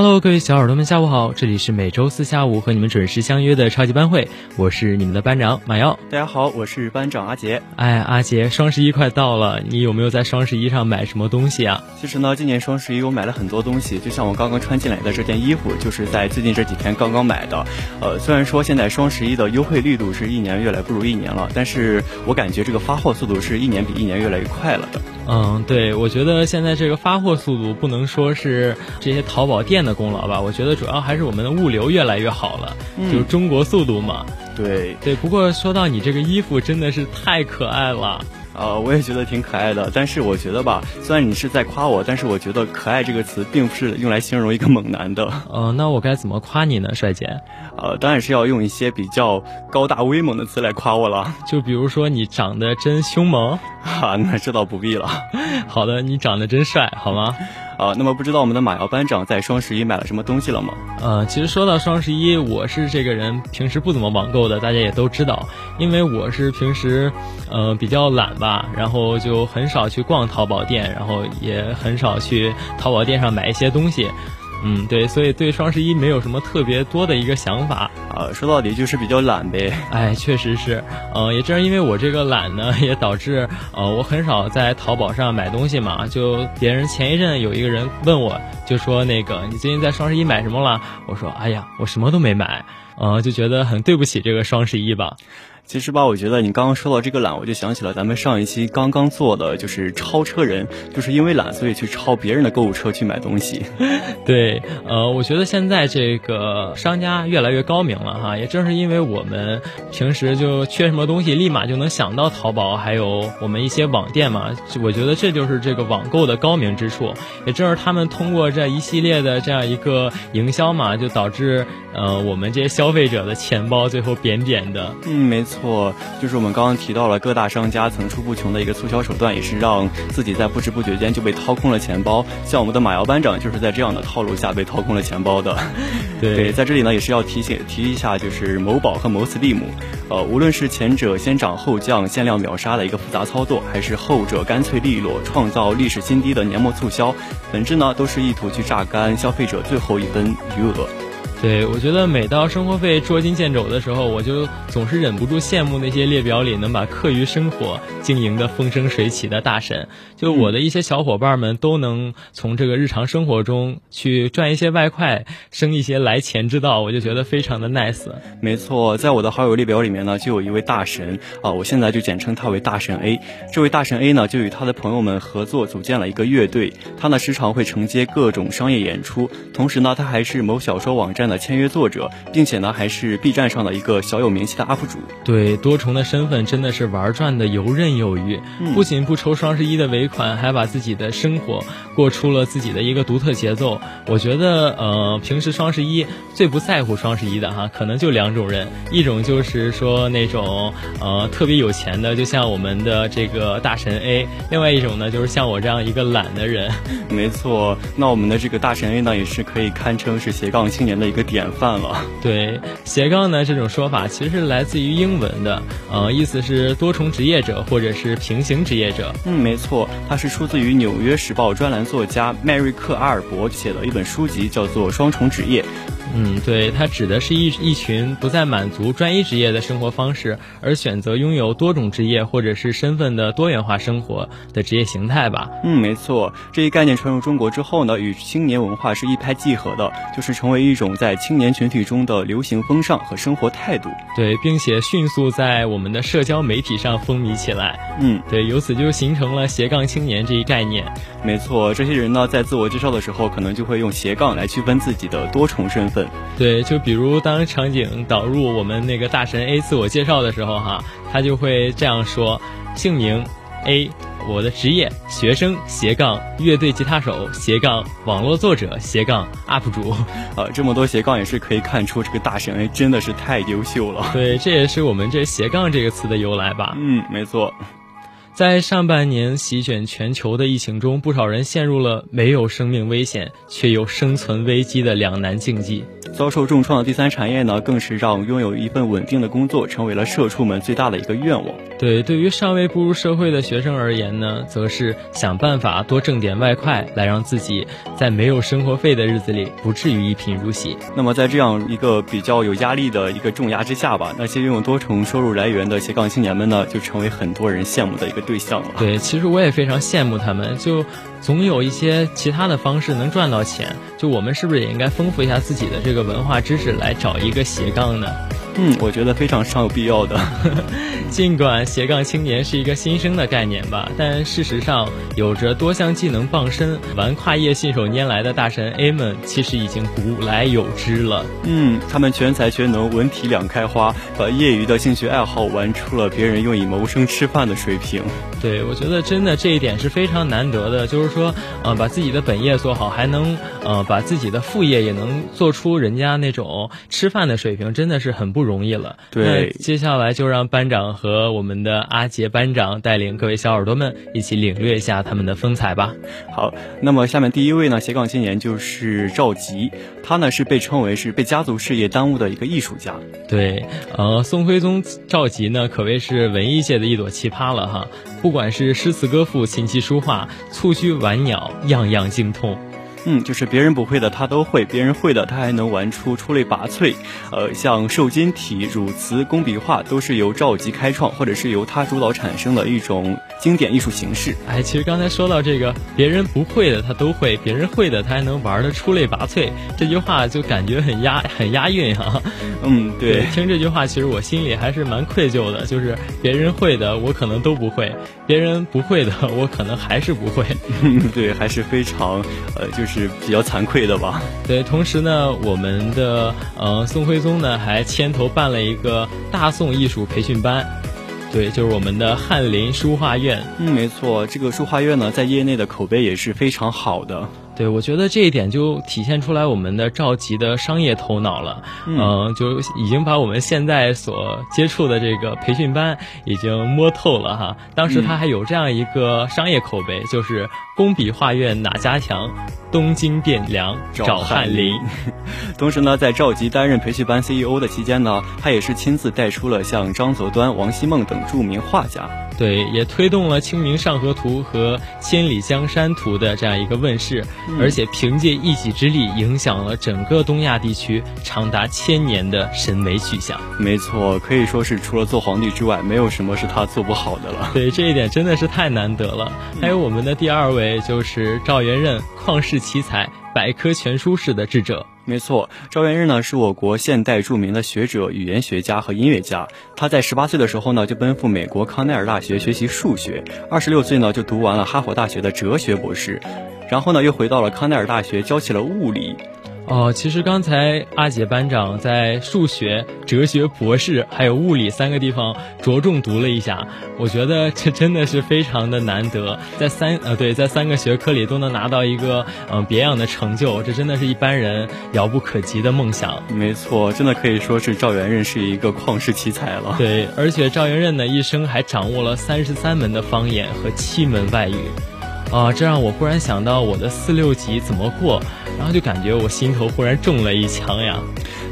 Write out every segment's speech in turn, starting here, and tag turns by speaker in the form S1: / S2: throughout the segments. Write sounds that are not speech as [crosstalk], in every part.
S1: Hello，各位小耳朵们，下午好！这里是每周四下午和你们准时相约的超级班会，我是你们的班长马耀。
S2: 大家好，我是班长阿杰。
S1: 哎，阿杰，双十一快到了，你有没有在双十一上买什么东西啊？
S2: 其实呢，今年双十一我买了很多东西，就像我刚刚穿进来的这件衣服，就是在最近这几天刚刚买的。呃，虽然说现在双十一的优惠力度是一年越来不如一年了，但是我感觉这个发货速度是一年比一年越来越快了的。
S1: 嗯，对，我觉得现在这个发货速度不能说是这些淘宝店的功劳吧，我觉得主要还是我们的物流越来越好了，就是中国速度嘛。
S2: 对
S1: 对，不过说到你这个衣服，真的是太可爱了。
S2: 呃，我也觉得挺可爱的，但是我觉得吧，虽然你是在夸我，但是我觉得“可爱”这个词并不是用来形容一个猛男的。
S1: 呃，那我该怎么夸你呢，帅姐？[laughs]
S2: 呃，当然是要用一些比较高大威猛的词来夸我了，[laughs]
S1: 就比如说你长得真凶猛，
S2: 哈，[laughs] 那这倒不必了。
S1: 好的，你长得真帅，好吗？
S2: 啊，那么不知道我们的马瑶班长在双十一买了什么东西了吗？
S1: 呃，其实说到双十一，我是这个人平时不怎么网购的，大家也都知道，因为我是平时，呃，比较懒吧，然后就很少去逛淘宝店，然后也很少去淘宝店上买一些东西。嗯，对，所以对双十一没有什么特别多的一个想法，
S2: 啊，说到底就是比较懒呗。[laughs]
S1: 哎，确实是，呃，也正是因为我这个懒呢，也导致呃我很少在淘宝上买东西嘛。就别人前一阵有一个人问我，就说那个你最近在双十一买什么了？我说，哎呀，我什么都没买，呃，就觉得很对不起这个双十一吧。
S2: 其实吧，我觉得你刚刚说到这个懒，我就想起了咱们上一期刚刚做的，就是超车人，就是因为懒，所以去超别人的购物车去买东西。[laughs]
S1: 对，呃，我觉得现在这个商家越来越高明了哈，也正是因为我们平时就缺什么东西，立马就能想到淘宝，还有我们一些网店嘛。我觉得这就是这个网购的高明之处，也正是他们通过这一系列的这样一个营销嘛，就导致呃我们这些消费者的钱包最后扁扁的。
S2: 嗯，没错。错，就是我们刚刚提到了各大商家层出不穷的一个促销手段，也是让自己在不知不觉间就被掏空了钱包。像我们的马瑶班长就是在这样的套路下被掏空了钱包的。[laughs]
S1: 对，
S2: 在这里呢也是要提醒提一下，就是某宝和某 Slim，呃，无论是前者先涨后降、限量秒杀的一个复杂操作，还是后者干脆利落、创造历史新低的年末促销，本质呢都是意图去榨干消费者最后一分余额。
S1: 对，我觉得每到生活费捉襟见肘的时候，我就总是忍不住羡慕那些列表里能把课余生活经营的风生水起的大神。就我的一些小伙伴们都能从这个日常生活中去赚一些外快，生一些来钱之道，我就觉得非常的 nice。
S2: 没错，在我的好友列表里面呢，就有一位大神啊，我现在就简称他为大神 A。这位大神 A 呢，就与他的朋友们合作组建了一个乐队，他呢时常会承接各种商业演出，同时呢，他还是某小说网站。的签约作者，并且呢还是 B 站上的一个小有名气的 UP 主。
S1: 对，多重的身份真的是玩转的游刃有余。不仅不抽双十一的尾款，还把自己的生活过出了自己的一个独特节奏。我觉得，呃，平时双十一最不在乎双十一的哈，可能就两种人，一种就是说那种呃特别有钱的，就像我们的这个大神 A；另外一种呢，就是像我这样一个懒的人。[laughs]
S2: 没错，那我们的这个大神 A 呢，也是可以堪称是斜杠青年的一个。个典范了。[laughs]
S1: 对斜杠呢这种说法，其实是来自于英文的，呃，意思是多重职业者或者是平行职业者。
S2: 嗯，没错，它是出自于《纽约时报》专栏作家迈瑞克阿尔伯写的一本书籍，叫做《双重职业》。
S1: 嗯，对，它指的是一一群不再满足专一职业的生活方式，而选择拥有多种职业或者是身份的多元化生活的职业形态吧。
S2: 嗯，没错，这一概念传入中国之后呢，与青年文化是一拍即合的，就是成为一种在青年群体中的流行风尚和生活态度。
S1: 对，并且迅速在我们的社交媒体上风靡起来。
S2: 嗯，
S1: 对，由此就形成了斜杠青年这一概念。
S2: 没错，这些人呢，在自我介绍的时候，可能就会用斜杠来区分自己的多重身份。
S1: 对，就比如当场景导入我们那个大神 A 自我介绍的时候哈，他就会这样说：姓名 A。我的职业：学生斜杠乐队吉他手斜杠网络作者斜杠 UP 主，[laughs]
S2: 呃，这么多斜杠也是可以看出这个大神 A 真的是太优秀了。
S1: 对，这也是我们这斜杠这个词的由来吧？
S2: 嗯，没错。
S1: 在上半年席卷全球的疫情中，不少人陷入了没有生命危险却又生存危机的两难境地。
S2: 遭受重创的第三产业呢，更是让拥有一份稳定的工作成为了社畜们最大的一个愿望。
S1: 对，对于尚未步入社会的学生而言呢，则是想办法多挣点外快，来让自己在没有生活费的日子里不至于一贫如洗。
S2: 那么在这样一个比较有压力的一个重压之下吧，那些拥有多重收入来源的斜杠青年们呢，就成为很多人羡慕的一个。对象了，
S1: 对，其实我也非常羡慕他们，就总有一些其他的方式能赚到钱，就我们是不是也应该丰富一下自己的这个文化知识，来找一个斜杠呢？
S2: 嗯，我觉得非常尚有必要的。[laughs]
S1: 尽管斜杠青年是一个新生的概念吧，但事实上，有着多项技能傍身、玩跨业信手拈来的大神 A 们，其实已经古来有之了。
S2: 嗯，他们全才全能，文体两开花，把业余的兴趣爱好玩出了别人用以谋生吃饭的水平。
S1: 对，我觉得真的这一点是非常难得的，就是说，呃，把自己的本业做好，还能呃把自己的副业也能做出人家那种吃饭的水平，真的是很不容。容易了，
S2: 对。
S1: 接下来就让班长和我们的阿杰班长带领各位小耳朵们一起领略一下他们的风采吧。
S2: 好，那么下面第一位呢，斜杠青年就是赵吉，他呢是被称为是被家族事业耽误的一个艺术家。
S1: 对，呃，宋徽宗赵吉呢可谓是文艺界的一朵奇葩了哈，不管是诗词歌赋、琴棋书画、蹴鞠玩鸟，样样精通。
S2: 嗯，就是别人不会的他都会，别人会的他还能玩出出类拔萃。呃，像瘦金体、汝瓷、工笔画都是由赵佶开创，或者是由他主导产生的一种经典艺术形式。
S1: 哎，其实刚才说到这个，别人不会的他都会，别人会的他还能玩的出类拔萃，这句话就感觉很押很押韵哈。[laughs]
S2: 嗯，对，
S1: 听这句话其实我心里还是蛮愧疚的，就是别人会的我可能都不会，别人不会的 [laughs] 我可能还是不会。[laughs]
S2: 对，还是非常呃，就是。是比较惭愧的吧？
S1: 对，同时呢，我们的呃宋徽宗呢还牵头办了一个大宋艺术培训班，对，就是我们的翰林书画院。
S2: 嗯，没错，这个书画院呢在业内的口碑也是非常好的。
S1: 对，我觉得这一点就体现出来我们的赵集的商业头脑了。嗯，就已经把我们现在所接触的这个培训班已经摸透了哈。当时他还有这样一个商业口碑，就是工笔画院哪家强，东京汴梁找翰林。[laughs]
S2: 同时呢，在赵吉担任培训班 CEO 的期间呢，他也是亲自带出了像张择端、王希孟等著名画家。
S1: 对，也推动了《清明上河图》和《千里江山图》的这样一个问世。而且凭借一己之力，影响了整个东亚地区长达千年的审美取向。
S2: 没错，可以说是除了做皇帝之外，没有什么是他做不好的了。
S1: 对，这一点真的是太难得了。还有我们的第二位也就是赵元任，旷世奇才，百科全书式的智者。
S2: 没错，赵元任呢是我国现代著名的学者、语言学家和音乐家。他在十八岁的时候呢，就奔赴美国康奈尔大学学习数学；二十六岁呢，就读完了哈佛大学的哲学博士。然后呢，又回到了康奈尔大学教起了物理。
S1: 哦，其实刚才阿杰班长在数学、哲学博士还有物理三个地方着重读了一下，我觉得这真的是非常的难得，在三呃对，在三个学科里都能拿到一个嗯别样的成就，这真的是一般人遥不可及的梦想。
S2: 没错，真的可以说是赵元任是一个旷世奇才了。
S1: 对，而且赵元任呢一生还掌握了三十三门的方言和七门外语。啊，这让我忽然想到我的四六级怎么过，然后就感觉我心头忽然中了一枪呀。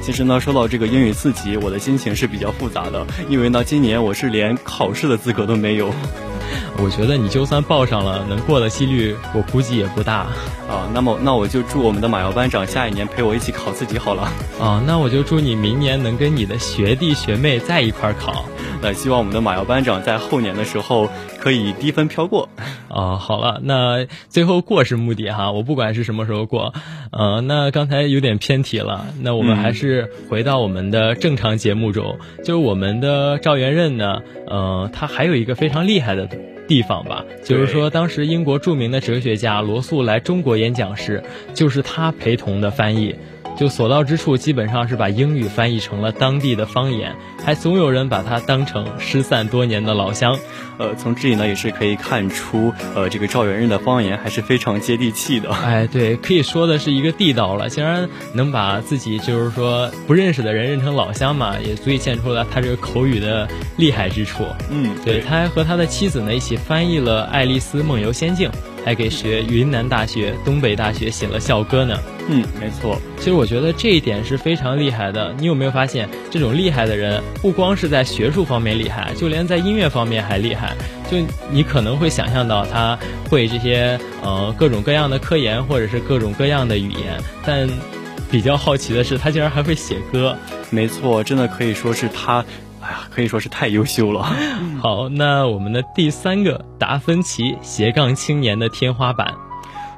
S2: 其实呢，说到这个英语四级，我的心情是比较复杂的，因为呢，今年我是连考试的资格都没有。[laughs]
S1: 我觉得你就算报上了，能过的几率我估计也不大。
S2: 啊，那么那我就祝我们的马瑶班长下一年陪我一起考四级好了。
S1: 啊，那我就祝你明年能跟你的学弟学妹在一块儿考。
S2: 那希望我们的马瑶班长在后年的时候可以低分飘过。
S1: 啊，[laughs] 好了，那最后过是目的哈，我不管是什么时候过，呃，那刚才有点偏题了，那我们还是回到我们的正常节目中，就是我们的赵元任呢，呃，他还有一个非常厉害的地方吧，就是说当时英国著名的哲学家罗素来中国演讲时，就是他陪同的翻译。就所到之处基本上是把英语翻译成了当地的方言，还总有人把它当成失散多年的老乡。
S2: 呃，从这里呢也是可以看出，呃，这个赵元任的方言还是非常接地气的。
S1: 哎，对，可以说的是一个地道了。竟然能把自己就是说不认识的人认成老乡嘛，也足以见出了他这个口语的厉害之处。
S2: 嗯，
S1: 对，他还和他的妻子呢一起翻译了《爱丽丝梦游仙境》。还给学云南大学、东北大学写了校歌呢。
S2: 嗯，没错。
S1: 其实我觉得这一点是非常厉害的。你有没有发现，这种厉害的人不光是在学术方面厉害，就连在音乐方面还厉害。就你可能会想象到他会这些呃各种各样的科研，或者是各种各样的语言。但比较好奇的是，他竟然还会写歌。
S2: 没错，真的可以说是他。哎呀，可以说是太优秀了。[laughs]
S1: 好，那我们的第三个达芬奇斜杠青年的天花板。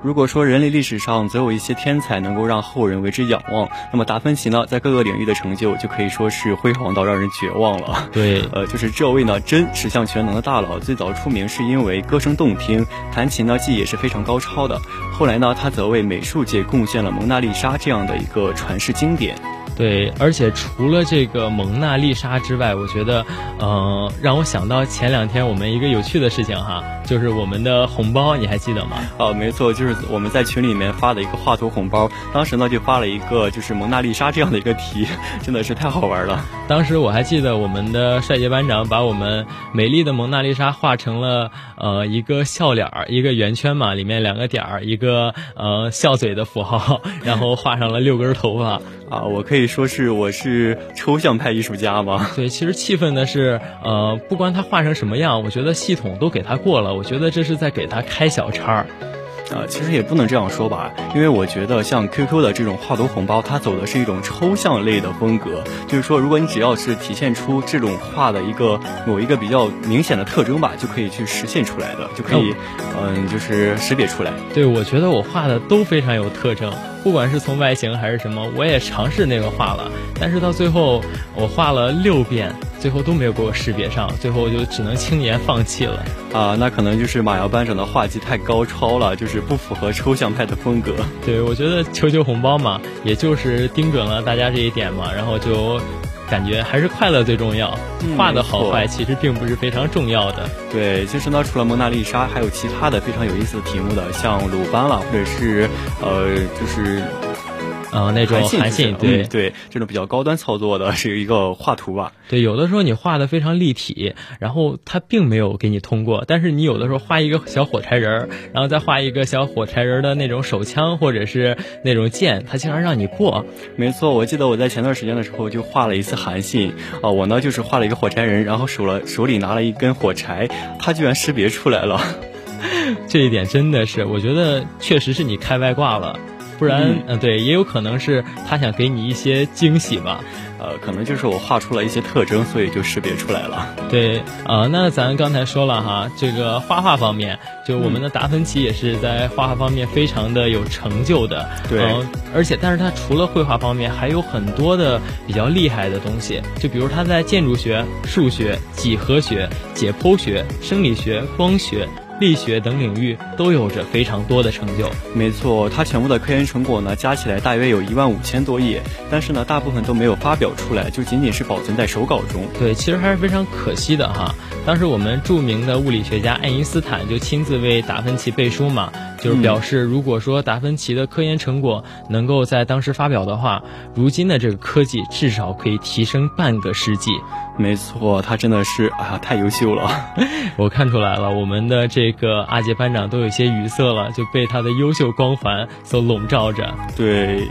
S2: 如果说人类历史上总有一些天才能够让后人为之仰望，那么达芬奇呢，在各个领域的成就就可以说是辉煌到让人绝望了。
S1: 对，
S2: 呃，就是这位呢，真十项全能的大佬，最早出名是因为歌声动听，弹琴呢技艺也是非常高超的。后来呢，他则为美术界贡献了《蒙娜丽莎》这样的一个传世经典。
S1: 对，而且除了这个蒙娜丽莎之外，我觉得，呃，让我想到前两天我们一个有趣的事情哈，就是我们的红包，你还记得吗？
S2: 哦，没错，就是我们在群里面发的一个画图红包，当时呢就发了一个就是蒙娜丽莎这样的一个题，真的是太好玩了。
S1: 当时我还记得我们的帅杰班长把我们美丽的蒙娜丽莎画成了呃一个笑脸儿，一个圆圈嘛，里面两个点儿，一个呃笑嘴的符号，然后画上了六根头发。
S2: 啊，我可以说是我是抽象派艺术家吗？[laughs]
S1: 对，其实气愤的是，呃，不管他画成什么样，我觉得系统都给他过了，我觉得这是在给他开小差。
S2: 啊，其实也不能这样说吧，因为我觉得像 QQ 的这种画图红包，它走的是一种抽象类的风格，就是说，如果你只要是体现出这种画的一个某一个比较明显的特征吧，就可以去实现出来的，就可以，嗯，就是识别出来。
S1: 对，我觉得我画的都非常有特征。不管是从外形还是什么，我也尝试那个画了，但是到最后我画了六遍，最后都没有给我识别上，最后我就只能轻言放弃了。
S2: 啊，那可能就是马瑶班长的画技太高超了，就是不符合抽象派的风格。[laughs]
S1: 对，我觉得求求红包嘛，也就是盯准了大家这一点嘛，然后就。感觉还是快乐最重要，画的好坏其实并不是非常重要的。
S2: 对，其实呢，除了蒙娜丽莎，还有其他的非常有意思的题目的，像鲁班了，或者是呃，就是。
S1: 呃，那种韩信，对
S2: 对，这种比较高端操作的是一个画图吧。
S1: 对，有的时候你画的非常立体，然后他并没有给你通过。但是你有的时候画一个小火柴人儿，然后再画一个小火柴人的那种手枪或者是那种剑，他竟然让你过。
S2: 没错，我记得我在前段时间的时候就画了一次韩信啊，我呢就是画了一个火柴人，然后手了手里拿了一根火柴，他居然识别出来了。[laughs]
S1: 这一点真的是，我觉得确实是你开外挂了。不然，嗯，对，也有可能是他想给你一些惊喜吧，
S2: 呃，可能就是我画出了一些特征，所以就识别出来了。
S1: 对，啊，那咱刚才说了哈，这个画画方面，就我们的达芬奇也是在画画方面非常的有成就的。
S2: 对，
S1: 而且，但是他除了绘画方面，还有很多的比较厉害的东西，就比如他在建筑学、数学、几何学、解剖学、生理学、光学。力学等领域都有着非常多的成就。
S2: 没错，他全部的科研成果呢，加起来大约有一万五千多页，但是呢，大部分都没有发表出来，就仅仅是保存在手稿中。
S1: 对，其实还是非常可惜的哈。当时我们著名的物理学家爱因斯坦就亲自为达芬奇背书嘛，就是表示，如果说达芬奇的科研成果能够在当时发表的话，如今的这个科技至少可以提升半个世纪。
S2: 没错，他真的是啊，太优秀了。[laughs]
S1: 我看出来了，我们的这个阿杰班长都有些语塞了，就被他的优秀光环所笼罩着。
S2: 对。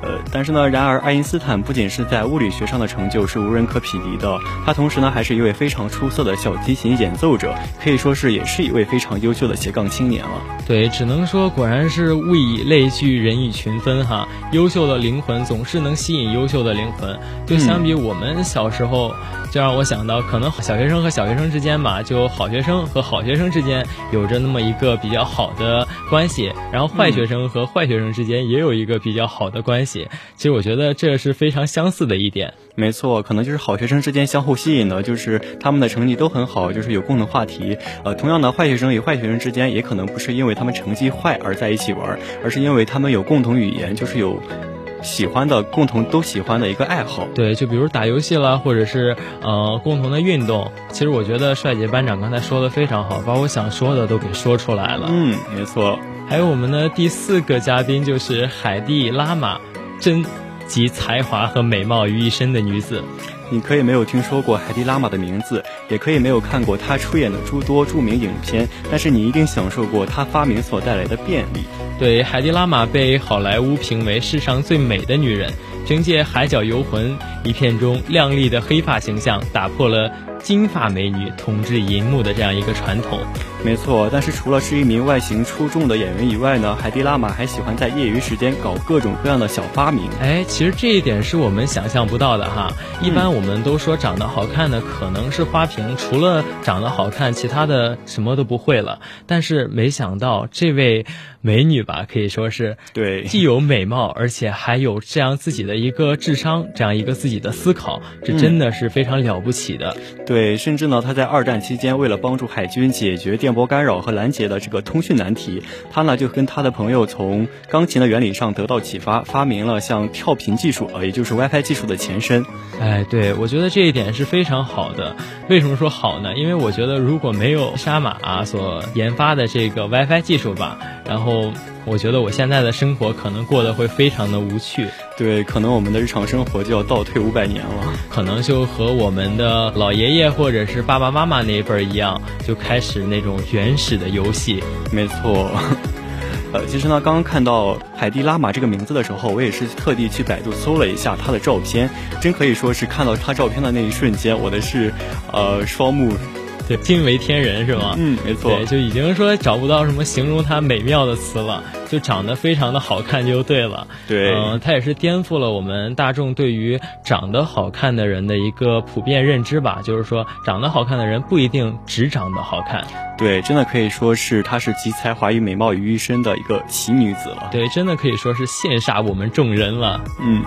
S2: 呃，但是呢，然而爱因斯坦不仅是在物理学上的成就是无人可匹敌的，他同时呢还是一位非常出色的小提琴演奏者，可以说是也是一位非常优秀的斜杠青年了。
S1: 对，只能说果然是物以类聚，人以群分哈。优秀的灵魂总是能吸引优秀的灵魂。就相比我们小时候，就让我想到，可能小学生和小学生之间吧，就好学生和好学生之间有着那么一个比较好的关系，然后坏学生和坏学生之间也有一个比较好的关系。其实我觉得这是非常相似的一点。
S2: 没错，可能就是好学生之间相互吸引的，就是他们的成绩都很好，就是有共同话题。呃，同样的，坏学生与坏学生之间也可能不是因为他们成绩坏而在一起玩，而是因为他们有共同语言，就是有。喜欢的、共同都喜欢的一个爱好。
S1: 对，就比如打游戏啦，或者是呃共同的运动。其实我觉得帅姐班长刚才说的非常好，把我想说的都给说出来了。
S2: 嗯，没错。
S1: 还有我们的第四个嘉宾就是海蒂拉玛，真集才华和美貌于一身的女子。
S2: 你可以没有听说过海蒂拉玛的名字，也可以没有看过她出演的诸多著名影片，但是你一定享受过她发明所带来的便利。
S1: 对，海蒂拉玛被好莱坞评为世上最美的女人，凭借《海角游魂》一片中靓丽的黑发形象，打破了。金发美女统治银幕的这样一个传统，
S2: 没错。但是除了是一名外形出众的演员以外呢，海蒂拉玛还喜欢在业余时间搞各种各样的小发明。
S1: 哎，其实这一点是我们想象不到的哈。一般我们都说长得好看的可能是花瓶，除了长得好看，其他的什么都不会了。但是没想到这位。美女吧，可以说是
S2: 对，
S1: 既有美貌，而且还有这样自己的一个智商，这样一个自己的思考，这真的是非常了不起的。
S2: 对，甚至呢，他在二战期间，为了帮助海军解决电波干扰和拦截的这个通讯难题，他呢就跟他的朋友从钢琴的原理上得到启发，发明了像跳频技术，呃，也就是 WiFi 技术的前身。
S1: 哎，对，我觉得这一点是非常好的。为什么说好呢？因为我觉得如果没有沙马所研发的这个 WiFi 技术吧，然后。后，我觉得我现在的生活可能过得会非常的无趣。
S2: 对，可能我们的日常生活就要倒退五百年了，
S1: 可能就和我们的老爷爷或者是爸爸妈妈那一辈儿一样，就开始那种原始的游戏。
S2: 没错。[laughs] 呃，其实呢，刚刚看到海蒂拉玛这个名字的时候，我也是特地去百度搜了一下她的照片，真可以说是看到她照片的那一瞬间，我的是，呃，双目。
S1: 对，[laughs] 惊为天人是吗？
S2: 嗯，没错。
S1: 对，就已经说找不到什么形容她美妙的词了，就长得非常的好看就对了。
S2: 对，
S1: 嗯，她也是颠覆了我们大众对于长得好看的人的一个普遍认知吧。就是说，长得好看的人不一定只长得好看。
S2: 对，真的可以说是她是集才华与美貌于一身的一个奇女子了。
S1: 对，真的可以说是羡煞我们众人了。
S2: 嗯。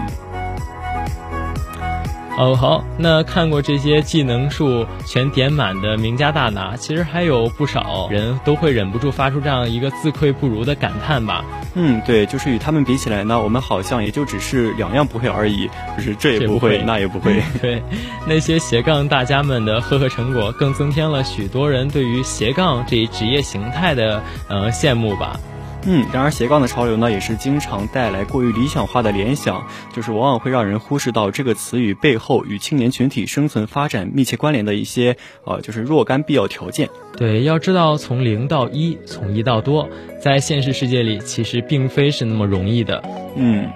S1: 哦，好，那看过这些技能数全点满的名家大拿，其实还有不少人都会忍不住发出这样一个自愧不如的感叹吧。
S2: 嗯，对，就是与他们比起来呢，我们好像也就只是两样不会而已，就是这也不会，那也不会。[laughs]
S1: 对，那些斜杠大家们的赫赫成果，更增添了许多人对于斜杠这一职业形态的呃羡慕吧。
S2: 嗯，然而斜杠的潮流呢，也是经常带来过于理想化的联想，就是往往会让人忽视到这个词语背后与青年群体生存发展密切关联的一些呃，就是若干必要条件。
S1: 对，要知道从零到一，从一到多，在现实世界里其实并非是那么容易的。
S2: 嗯。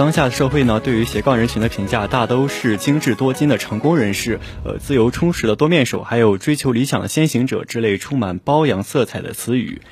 S2: 当下的社会呢，对于斜杠人群的评价大都是精致多金的成功人士，呃，自由充实的多面手，还有追求理想的先行者之类充满褒扬色彩的词语。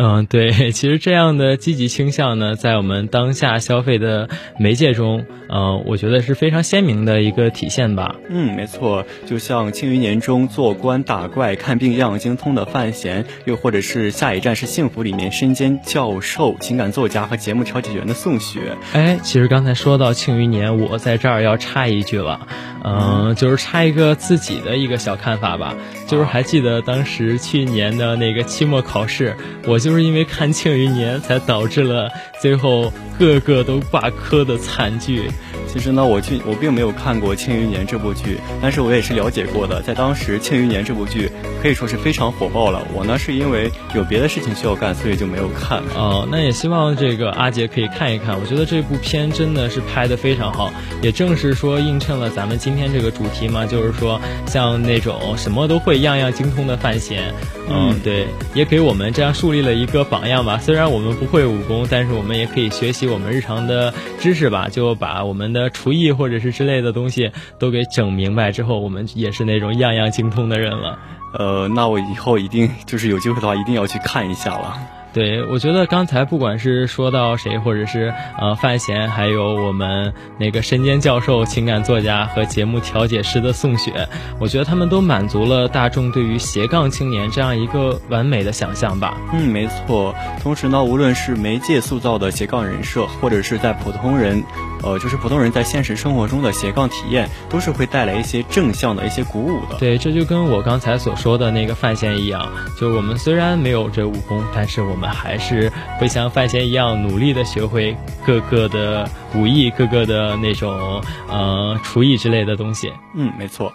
S1: 嗯，对，其实这样的积极倾向呢，在我们当下消费的媒介中，呃，我觉得是非常鲜明的一个体现吧。
S2: 嗯，没错，就像《庆余年》中做官打怪看病样样精通的范闲，又或者是《下一站是幸福》里面身兼教授、情感作家和节目调解员的宋雪。
S1: 哎，其实刚才说到《庆余年》，我在这儿要插一句了，嗯，就是插一个自己的一个小看法吧，就是还记得当时去年的那个期末考试，我就。就是因为看《庆余年》，才导致了最后个个都挂科的惨剧。
S2: 其实呢，我去我并没有看过《庆余年》这部剧，但是我也是了解过的。在当时，《庆余年》这部剧可以说是非常火爆了。我呢是因为有别的事情需要干，所以就没有看。
S1: 哦，那也希望这个阿杰可以看一看。我觉得这部片真的是拍的非常好，也正是说映衬了咱们今天这个主题嘛，就是说像那种什么都会、样样精通的范闲，嗯，对，也给我们这样树立了一个榜样吧。虽然我们不会武功，但是我们也可以学习我们日常的知识吧，就把我们的厨艺或者是之类的东西都给整明白之后，我们也是那种样样精通的人了。
S2: 呃，那我以后一定就是有机会的话，一定要去看一下了。
S1: 对，我觉得刚才不管是说到谁，或者是呃范闲，还有我们那个身兼教授、情感作家和节目调解师的宋雪，我觉得他们都满足了大众对于斜杠青年这样一个完美的想象吧。
S2: 嗯，没错。同时呢，无论是媒介塑造的斜杠人设，或者是在普通人。呃，就是普通人在现实生活中的斜杠体验，都是会带来一些正向的一些鼓舞的。
S1: 对，这就跟我刚才所说的那个范闲一样，就我们虽然没有这武功，但是我们还是会像范闲一样努力的学会各个的武艺，各个的那种呃厨艺之类的东西。
S2: 嗯，没错。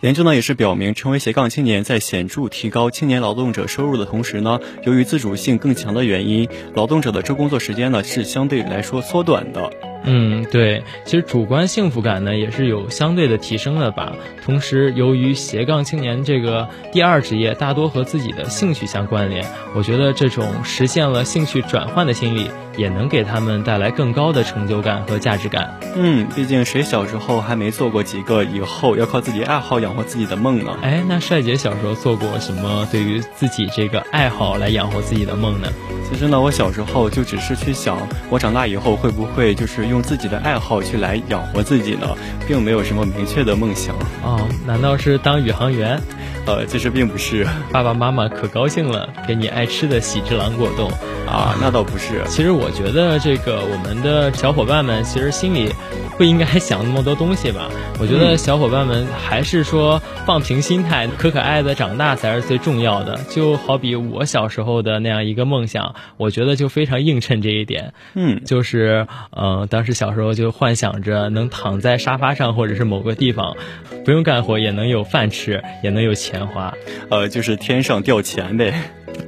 S2: 研究呢也是表明，成为斜杠青年在显著提高青年劳动者收入的同时呢，由于自主性更强的原因，劳动者的周工作时间呢是相对来说缩短的。
S1: 嗯，对，其实主观幸福感呢也是有相对的提升的吧。同时，由于斜杠青年这个第二职业大多和自己的兴趣相关联，我觉得这种实现了兴趣转换的心理，也能给他们带来更高的成就感和价值感。
S2: 嗯，毕竟谁小时候还没做过几个以后要靠自己爱好养活自己的梦呢？
S1: 哎，那帅姐小时候做过什么对于自己这个爱好来养活自己的梦呢？
S2: 其实呢，我小时候就只是去想，我长大以后会不会就是用自己的爱好去来养活自己呢，并没有什么明确的梦想。
S1: 哦，难道是当宇航员？
S2: 呃，其实并不是。
S1: 爸爸妈妈可高兴了，给你爱吃的喜之郎果冻。
S2: 啊，那倒不是。
S1: 其实我觉得这个我们的小伙伴们，其实心里不应该 [laughs] 想那么多东西吧。我觉得小伙伴们还是说放平心态，可可爱的长大才是最重要的。就好比我小时候的那样一个梦想，我觉得就非常映衬这一点。
S2: 嗯，
S1: 就是嗯，当时小时候就幻想着能躺在沙发上或者是某个地方，不用干活也能有饭吃，也能有钱花。
S2: 呃，就是天上掉钱呗。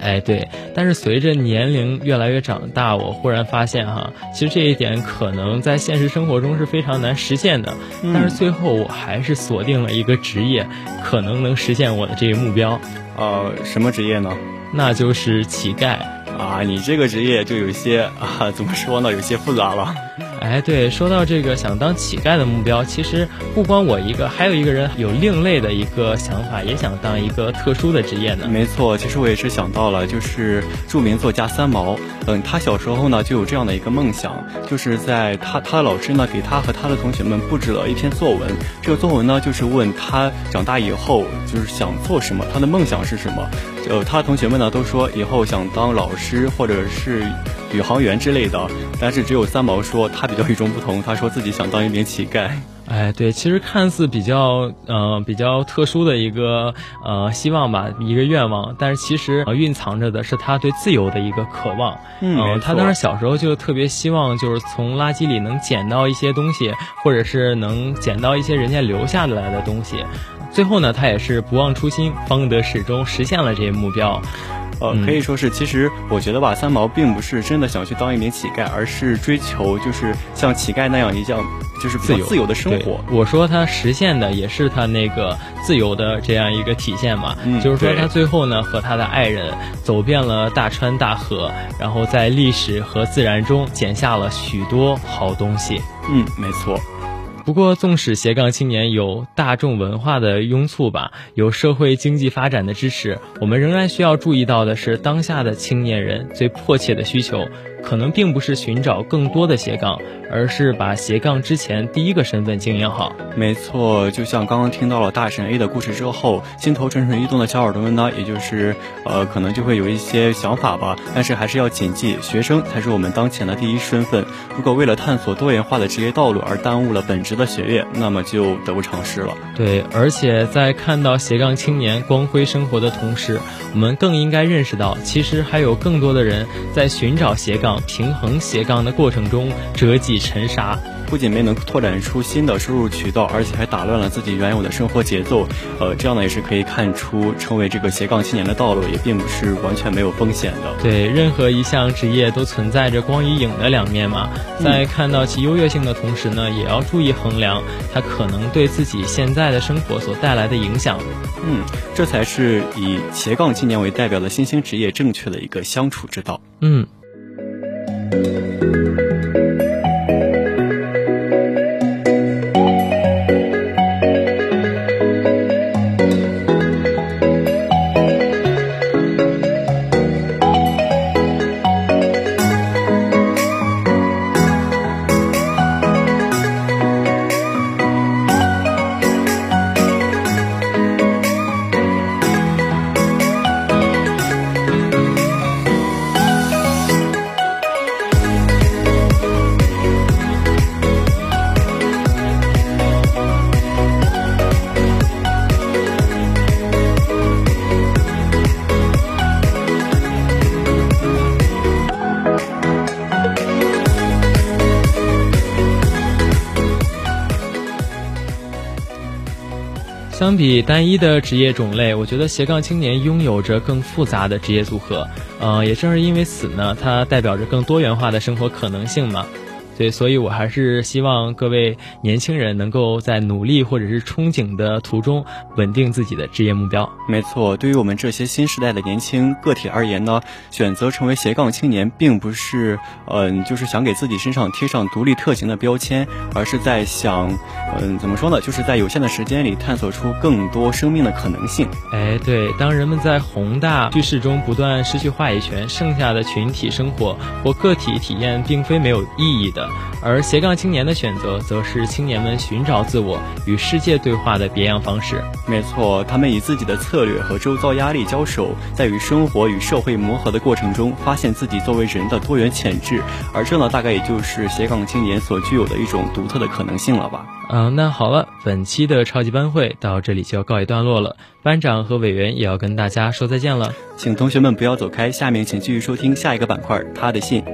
S1: 哎，对，但是随着年龄越来越长大，我忽然发现哈，其实这一点可能在现实生活中是非常难实现的。但是最后我还是锁定了一个职业，可能能实现我的这个目标。
S2: 呃，什么职业呢？
S1: 那就是乞丐。
S2: 啊，你这个职业就有些啊，怎么说呢？有些复杂了。
S1: 哎，对，说到这个想当乞丐的目标，其实不光我一个，还有一个人有另类的一个想法，也想当一个特殊的职业呢。
S2: 没错，其实我也是想到了，就是著名作家三毛，嗯，他小时候呢就有这样的一个梦想，就是在他他的老师呢给他和他的同学们布置了一篇作文，这个作文呢就是问他长大以后就是想做什么，他的梦想是什么。呃，他的同学们呢都说以后想当老师或者是宇航员之类的，但是只有三毛说他比较与众不同，他说自己想当一名乞丐。
S1: 哎，对，其实看似比较呃比较特殊的一个呃希望吧，一个愿望，但是其实蕴藏着的是他对自由的一个渴望。
S2: 嗯，
S1: 他当时小时候就特别希望，就是从垃圾里能捡到一些东西，或者是能捡到一些人家留下来的东西。最后呢，他也是不忘初心，方得始终，实现了这些目标。
S2: 呃，可以说是，其实我觉得吧，三毛并不是真的想去当一名乞丐，而是追求就是像乞丐那样一样，就是自由自由的生活。
S1: 我说他实现的也是他那个自由的这样一个体现嘛，就是说他最后呢和他的爱人走遍了大川大河，然后在历史和自然中捡下了许多好东西。
S2: 嗯，没错。
S1: 不过，纵使斜杠青年有大众文化的拥簇吧，有社会经济发展的支持，我们仍然需要注意到的是，当下的青年人最迫切的需求。可能并不是寻找更多的斜杠，而是把斜杠之前第一个身份经营好。
S2: 没错，就像刚刚听到了大神 A 的故事之后，心头蠢蠢欲动的小耳朵们呢，也就是呃，可能就会有一些想法吧。但是还是要谨记，学生才是我们当前的第一身份。如果为了探索多元化的职业道路而耽误了本职的学业，那么就得不偿失了。
S1: 对，而且在看到斜杠青年光辉生活的同时，我们更应该认识到，其实还有更多的人在寻找斜杠。平衡斜杠的过程中折戟沉沙。
S2: 不仅没能拓展出新的收入渠道，而且还打乱了自己原有的生活节奏。呃，这样呢也是可以看出，成为这个斜杠青年的道路也并不是完全没有风险的。
S1: 对，任何一项职业都存在着光与影的两面嘛。在看到其优越性的同时呢，也要注意衡量它可能对自己现在的生活所带来的影响。
S2: 嗯，这才是以斜杠青年为代表的新兴职业正确的一个相处之道。
S1: 嗯。Thank you. 相比单一的职业种类，我觉得斜杠青年拥有着更复杂的职业组合。嗯，也正是因为此呢，它代表着更多元化的生活可能性嘛。对，所以我还是希望各位年轻人能够在努力或者是憧憬的途中稳定自己的职业目标。
S2: 没错，对于我们这些新时代的年轻个体而言呢，选择成为斜杠青年，并不是嗯，就是想给自己身上贴上独立特型的标签，而是在想，嗯，怎么说呢？就是在有限的时间里探索出更多生命的可能性。
S1: 哎，对，当人们在宏大叙事中不断失去话语权，剩下的群体生活或个体体验并非没有意义的。而斜杠青年的选择，则是青年们寻找自我、与世界对话的别样方式。
S2: 没错，他们以自己的策略和周遭压力交手，在与生活与社会磨合的过程中，发现自己作为人的多元潜质。而这呢，大概也就是斜杠青年所具有的一种独特的可能性了吧？
S1: 嗯，那好了，本期的超级班会到这里就要告一段落了。班长和委员也要跟大家说再见了，
S2: 请同学们不要走开，下面请继续收听下一个板块，他的信。